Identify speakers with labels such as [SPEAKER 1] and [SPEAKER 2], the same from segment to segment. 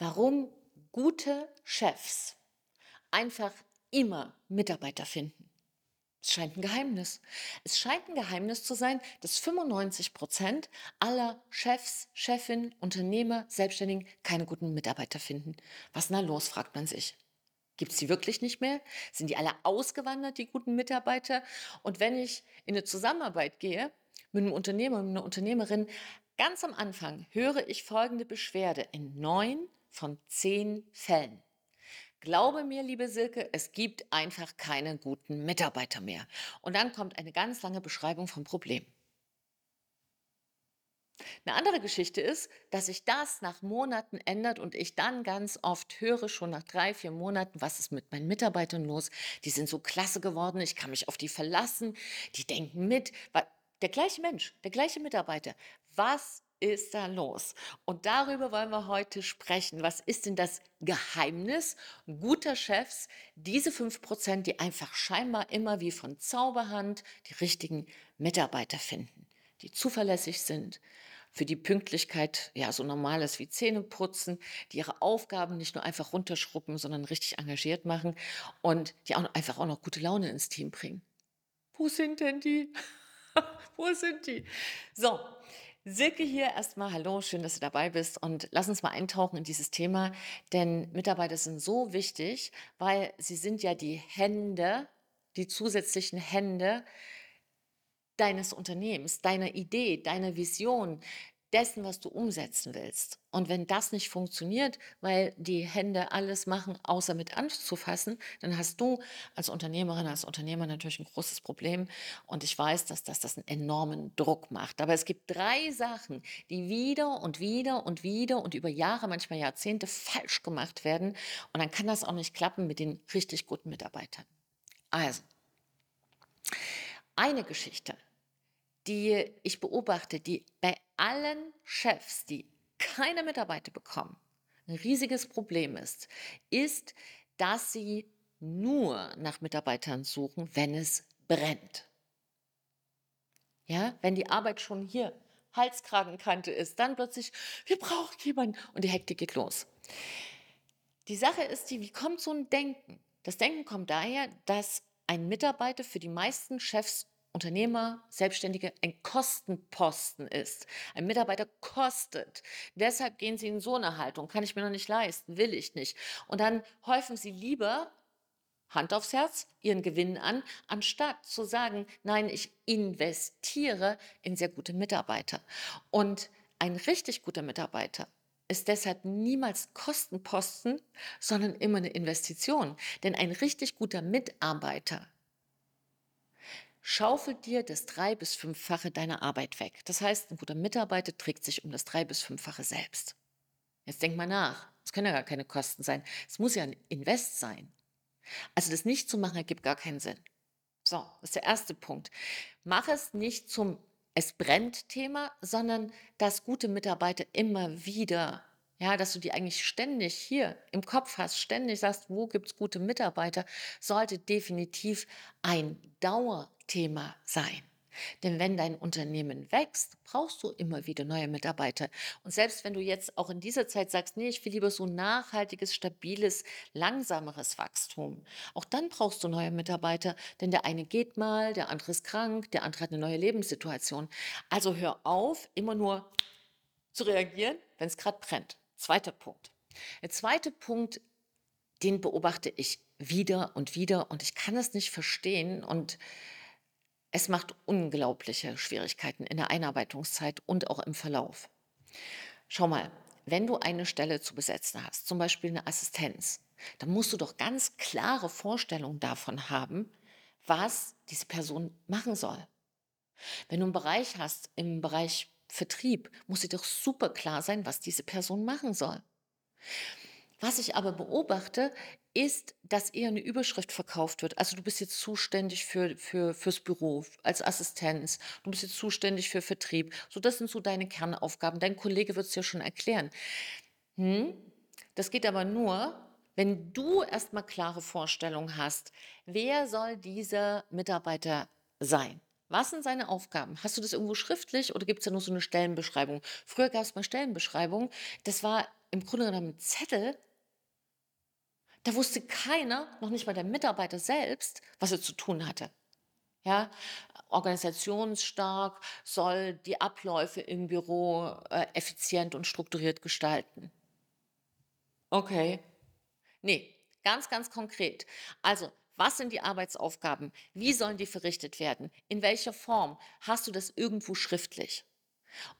[SPEAKER 1] warum gute Chefs einfach immer Mitarbeiter finden. Es scheint ein Geheimnis. Es scheint ein Geheimnis zu sein, dass 95 Prozent aller Chefs, Chefinnen, Unternehmer, Selbstständigen keine guten Mitarbeiter finden. Was ist da los, fragt man sich. Gibt es die wirklich nicht mehr? Sind die alle ausgewandert, die guten Mitarbeiter? Und wenn ich in eine Zusammenarbeit gehe mit einem Unternehmer und einer Unternehmerin, ganz am Anfang höre ich folgende Beschwerde in neun von zehn Fällen. Glaube mir, liebe Silke, es gibt einfach keine guten Mitarbeiter mehr. Und dann kommt eine ganz lange Beschreibung vom Problem. Eine andere Geschichte ist, dass sich das nach Monaten ändert und ich dann ganz oft höre, schon nach drei, vier Monaten, was ist mit meinen Mitarbeitern los? Die sind so klasse geworden, ich kann mich auf die verlassen, die denken mit. Der gleiche Mensch, der gleiche Mitarbeiter. Was ist da los? Und darüber wollen wir heute sprechen. Was ist denn das Geheimnis guter Chefs? Diese fünf Prozent, die einfach scheinbar immer wie von Zauberhand die richtigen Mitarbeiter finden, die zuverlässig sind, für die Pünktlichkeit ja so normal ist wie Zähne putzen, die ihre Aufgaben nicht nur einfach runterschruppen, sondern richtig engagiert machen und die auch einfach auch noch gute Laune ins Team bringen. Wo sind denn die? Wo sind die? So, Silke hier erstmal, hallo, schön, dass du dabei bist und lass uns mal eintauchen in dieses Thema, denn Mitarbeiter sind so wichtig, weil sie sind ja die Hände, die zusätzlichen Hände deines Unternehmens, deiner Idee, deiner Vision, dessen, was du umsetzen willst. Und wenn das nicht funktioniert, weil die Hände alles machen, außer mit anzufassen, dann hast du als Unternehmerin, als Unternehmer natürlich ein großes Problem. Und ich weiß, dass das, das einen enormen Druck macht. Aber es gibt drei Sachen, die wieder und wieder und wieder und über Jahre, manchmal Jahrzehnte falsch gemacht werden. Und dann kann das auch nicht klappen mit den richtig guten Mitarbeitern. Also, eine Geschichte, die ich beobachte, die bei allen Chefs, die keine Mitarbeiter bekommen, ein riesiges Problem ist, ist, dass sie nur nach Mitarbeitern suchen, wenn es brennt. Ja, wenn die Arbeit schon hier Halskragenkante ist, dann plötzlich, wir brauchen jemanden und die Hektik geht los. Die Sache ist die, wie kommt so ein Denken? Das Denken kommt daher, dass ein Mitarbeiter für die meisten Chefs Unternehmer, Selbstständige ein Kostenposten ist. Ein Mitarbeiter kostet. Deshalb gehen sie in so eine Haltung. Kann ich mir noch nicht leisten, will ich nicht. Und dann häufen sie lieber Hand aufs Herz, ihren Gewinn an, anstatt zu sagen, nein, ich investiere in sehr gute Mitarbeiter. Und ein richtig guter Mitarbeiter ist deshalb niemals Kostenposten, sondern immer eine Investition. Denn ein richtig guter Mitarbeiter schaufelt dir das drei- bis fünffache deiner Arbeit weg. Das heißt, ein guter Mitarbeiter trägt sich um das drei- bis fünffache selbst. Jetzt denk mal nach. Es können ja gar keine Kosten sein. Es muss ja ein Invest sein. Also das nicht zu machen, ergibt gar keinen Sinn. So, das ist der erste Punkt. Mach es nicht zum Es brennt Thema, sondern dass gute Mitarbeiter immer wieder ja, dass du die eigentlich ständig hier im Kopf hast, ständig sagst, wo gibt's gute Mitarbeiter, sollte definitiv ein Dauerthema sein. Denn wenn dein Unternehmen wächst, brauchst du immer wieder neue Mitarbeiter. Und selbst wenn du jetzt auch in dieser Zeit sagst, nee, ich will lieber so nachhaltiges, stabiles, langsameres Wachstum, auch dann brauchst du neue Mitarbeiter, denn der eine geht mal, der andere ist krank, der andere hat eine neue Lebenssituation. Also hör auf, immer nur zu reagieren, wenn es gerade brennt. Zweiter Punkt. Der zweite Punkt, den beobachte ich wieder und wieder und ich kann es nicht verstehen und es macht unglaubliche Schwierigkeiten in der Einarbeitungszeit und auch im Verlauf. Schau mal, wenn du eine Stelle zu besetzen hast, zum Beispiel eine Assistenz, dann musst du doch ganz klare Vorstellungen davon haben, was diese Person machen soll. Wenn du einen Bereich hast, im Bereich Vertrieb muss dir doch super klar sein, was diese Person machen soll. Was ich aber beobachte, ist, dass eher eine Überschrift verkauft wird. Also du bist jetzt zuständig für, für, fürs Büro als Assistenz, du bist jetzt zuständig für Vertrieb. So, das sind so deine Kernaufgaben. Dein Kollege wird es dir schon erklären. Hm? Das geht aber nur, wenn du erstmal klare Vorstellungen hast, wer soll dieser Mitarbeiter sein? Was sind seine Aufgaben? Hast du das irgendwo schriftlich oder gibt es da nur so eine Stellenbeschreibung? Früher gab es mal Stellenbeschreibungen, das war im Grunde genommen 'n Zettel, da wusste keiner, noch nicht mal der Mitarbeiter selbst, was er zu tun hatte. Ja, organisationsstark, soll die Abläufe im Büro, äh, effizient und strukturiert gestalten. Okay. Ne, ganz, ganz konkret. Also, was sind die Arbeitsaufgaben? Wie sollen die verrichtet werden? In welcher Form? Hast du das irgendwo schriftlich?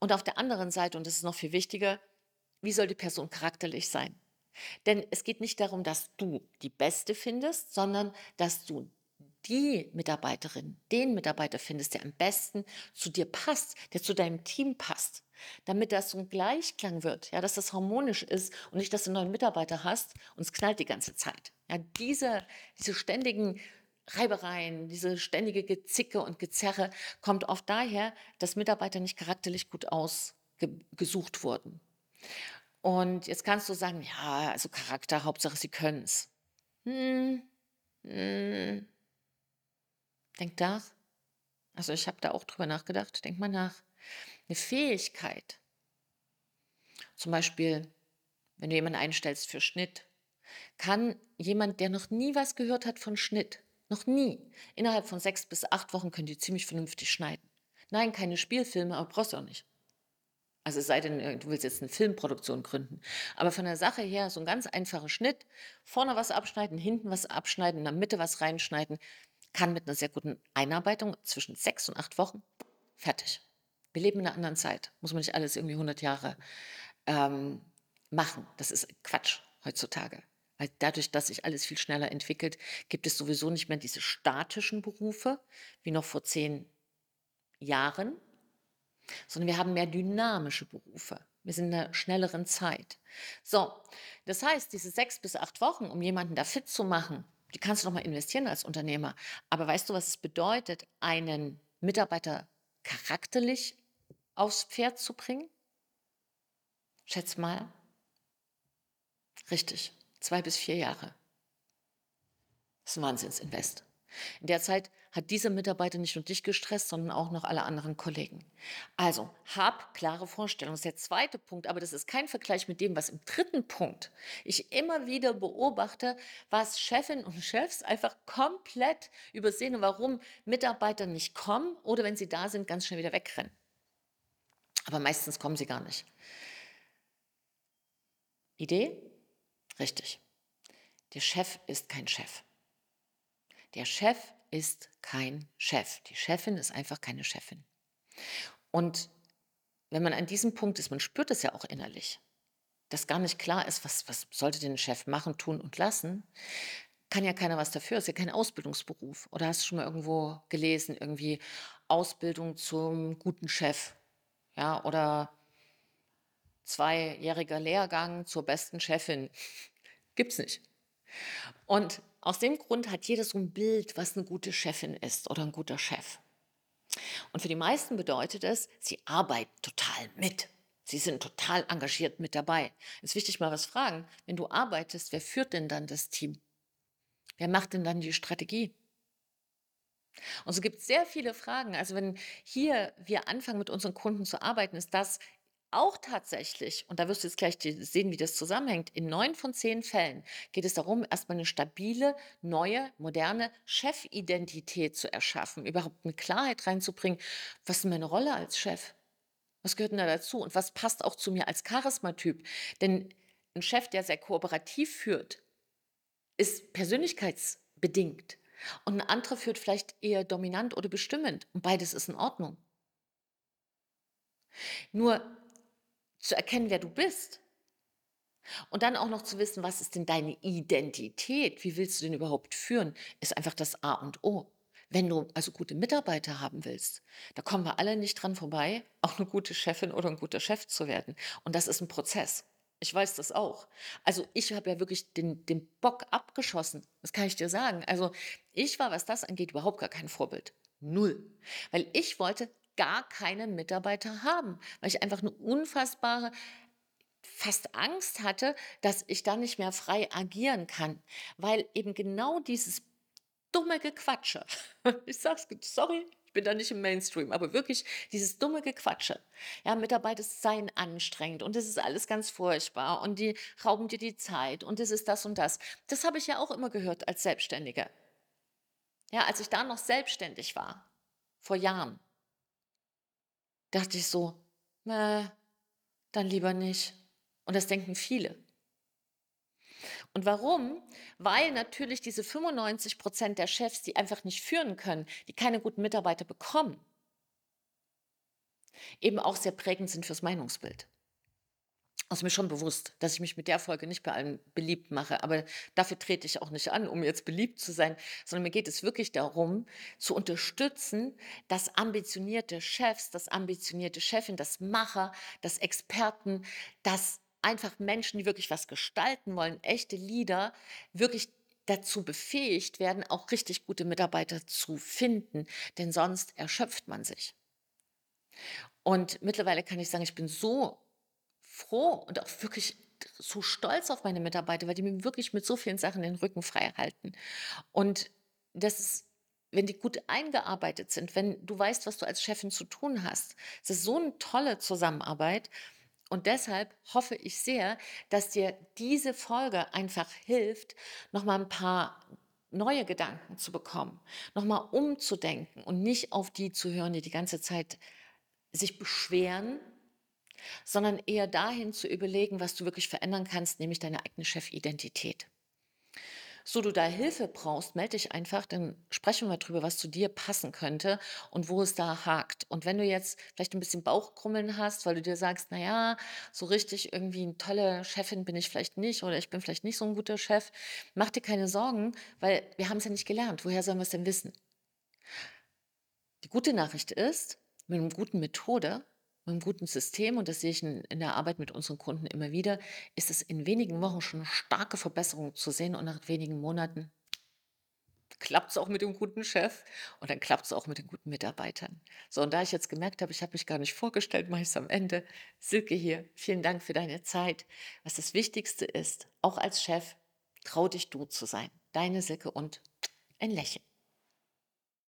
[SPEAKER 1] Und auf der anderen Seite, und das ist noch viel wichtiger, wie soll die Person charakterlich sein? Denn es geht nicht darum, dass du die Beste findest, sondern dass du die Mitarbeiterin, den Mitarbeiter findest, der am besten zu dir passt, der zu deinem Team passt, damit das so ein Gleichklang wird, ja, dass das harmonisch ist und nicht, dass du einen neuen Mitarbeiter hast und es knallt die ganze Zeit. Ja, diese, diese ständigen Reibereien, diese ständige Gezicke und Gezerre kommt oft daher, dass Mitarbeiter nicht charakterlich gut ausgesucht wurden. Und jetzt kannst du sagen, ja, also Charakter, Hauptsache sie können's. Hm, hm, denk nach. Also ich habe da auch drüber nachgedacht. Denk mal nach. Eine Fähigkeit, zum Beispiel, wenn du jemanden einstellst für Schnitt, kann jemand, der noch nie was gehört hat von Schnitt, noch nie, innerhalb von sechs bis acht Wochen können die ziemlich vernünftig schneiden. Nein, keine Spielfilme, aber brauchst du auch nicht. Also es sei denn, äh, du willst jetzt eine Filmproduktion gründen. Aber von der Sache her so ein ganz einfacher Schnitt, vorne was abschneiden, hinten was abschneiden, in der Mitte was reinschneiden, kann mit einer sehr guten Einarbeitung zwischen sechs und acht Wochen fertig. Wir leben in einer anderen Zeit. Muss man nicht alles irgendwie 100 Jahre ähm, machen. Das ist Quatsch heutzutage. Weil dadurch, dass sich alles viel schneller entwickelt, gibt es sowieso nicht mehr diese statischen Berufe wie noch vor zehn Jahren, sondern wir haben mehr dynamische Berufe. Wir sind in einer schnelleren Zeit. So, das heißt, diese sechs bis acht Wochen, um jemanden da fit zu machen, die kannst du noch mal investieren als Unternehmer. Aber weißt du, was es bedeutet, einen Mitarbeiter charakterlich aufs Pferd zu bringen? Schätz mal. Richtig, zwei bis vier Jahre. Das ist ein Wahnsinnsinvest. In der Zeit hat dieser Mitarbeiter nicht nur dich gestresst, sondern auch noch alle anderen Kollegen. Also, hab klare Vorstellungen. Das ist der zweite Punkt, aber das ist kein Vergleich mit dem, was im dritten Punkt ich immer wieder beobachte, was Chefinnen und Chefs einfach komplett übersehen und warum Mitarbeiter nicht kommen oder wenn sie da sind, ganz schnell wieder wegrennen. Aber meistens kommen sie gar nicht. Idee? Richtig. Der Chef ist kein Chef. Der Chef ist kein Chef. Die Chefin ist einfach keine Chefin. Und wenn man an diesem Punkt ist, man spürt es ja auch innerlich, dass gar nicht klar ist, was, was sollte denn ein Chef machen, tun und lassen, kann ja keiner was dafür. Ist ja kein Ausbildungsberuf. Oder hast du schon mal irgendwo gelesen, irgendwie Ausbildung zum guten Chef? Ja, oder zweijähriger Lehrgang zur besten Chefin. Gibt's nicht. Und aus dem Grund hat jeder so ein Bild, was eine gute Chefin ist oder ein guter Chef. Und für die meisten bedeutet es, sie arbeiten total mit. Sie sind total engagiert mit dabei. Es ist wichtig, mal was fragen. Wenn du arbeitest, wer führt denn dann das Team? Wer macht denn dann die Strategie? Und es gibt sehr viele Fragen. Also wenn hier wir anfangen, mit unseren Kunden zu arbeiten, ist das auch tatsächlich, und da wirst du jetzt gleich sehen, wie das zusammenhängt, in neun von zehn Fällen geht es darum, erstmal eine stabile, neue, moderne Chefidentität zu erschaffen, überhaupt eine Klarheit reinzubringen. Was ist meine Rolle als Chef? Was gehört denn da dazu? Und was passt auch zu mir als Charismatyp? Denn ein Chef, der sehr kooperativ führt, ist persönlichkeitsbedingt. Und ein anderer führt vielleicht eher dominant oder bestimmend. Und beides ist in Ordnung. Nur zu erkennen, wer du bist. Und dann auch noch zu wissen, was ist denn deine Identität? Wie willst du denn überhaupt führen? Ist einfach das A und O. Wenn du also gute Mitarbeiter haben willst, da kommen wir alle nicht dran vorbei, auch eine gute Chefin oder ein guter Chef zu werden. Und das ist ein Prozess. Ich weiß das auch. Also ich habe ja wirklich den, den Bock abgeschossen. Das kann ich dir sagen. Also ich war, was das angeht, überhaupt gar kein Vorbild. Null. Weil ich wollte gar keine Mitarbeiter haben, weil ich einfach eine unfassbare fast Angst hatte, dass ich da nicht mehr frei agieren kann, weil eben genau dieses dumme Gequatsche, ich sag's, sorry, Ich bin da nicht im Mainstream, aber wirklich dieses dumme Gequatsche. Ja, Mitarbeiter seien anstrengend und das ist alles ganz furchtbar und die rauben dir die Zeit und das ist das und das. Das habe ich ja auch immer gehört als Selbstständige. Ja, als ich da noch selbstständig war, vor Jahren, dachte ich so, äh, dann lieber nicht. Und das denken viele. Und warum? Weil natürlich diese 95 Prozent der Chefs, die einfach nicht führen können, die keine guten Mitarbeiter bekommen, eben auch sehr prägend sind fürs Meinungsbild. Ist mir schon bewusst, dass ich mich mit der Folge nicht bei allen beliebt mache, aber dafür trete ich auch nicht an, um jetzt beliebt zu sein, sondern mir geht es wirklich darum, zu unterstützen, dass ambitionierte Chefs, dass ambitionierte Chefin, dass Macher, dass Experten, dass einfach Menschen, die wirklich was gestalten wollen, echte Leader, wirklich dazu befähigt werden, auch richtig gute Mitarbeiter zu finden, denn sonst erschöpft man sich. Und mittlerweile kann ich sagen, ich bin so froh und auch wirklich so stolz auf meine Mitarbeiter, weil die mir wirklich mit so vielen Sachen den Rücken frei halten. Und das ist, wenn die gut eingearbeitet sind, wenn du weißt, was du als Chefin zu tun hast, es ist so eine tolle Zusammenarbeit. Und deshalb hoffe ich sehr, dass dir diese Folge einfach hilft, nochmal ein paar neue Gedanken zu bekommen, nochmal umzudenken und nicht auf die zu hören, die die ganze Zeit sich beschweren, sondern eher dahin zu überlegen, was du wirklich verändern kannst, nämlich deine eigene Chefidentität. So du da Hilfe brauchst, melde dich einfach, dann sprechen wir drüber, was zu dir passen könnte und wo es da hakt. Und wenn du jetzt vielleicht ein bisschen Bauchkrummeln hast, weil du dir sagst, naja, so richtig irgendwie eine tolle Chefin bin ich vielleicht nicht oder ich bin vielleicht nicht so ein guter Chef, mach dir keine Sorgen, weil wir haben es ja nicht gelernt. Woher sollen wir es denn wissen? Die gute Nachricht ist, mit einer guten Methode einem guten System, und das sehe ich in, der Arbeit mit unseren Kunden immer wieder, ist es in wenigen Wochen schon starke Verbesserungen zu sehen und nach wenigen Monaten klappt es auch mit dem guten Chef und dann klappt es auch mit den guten Mitarbeitern. So, und da ich jetzt gemerkt habe, ich habe mich gar nicht vorgestellt, mache ich es am Ende. Silke hier, vielen Dank für deine Zeit. Was das Wichtigste ist, auch als Chef, trau dich du zu sein. Deine Silke und ein Lächeln.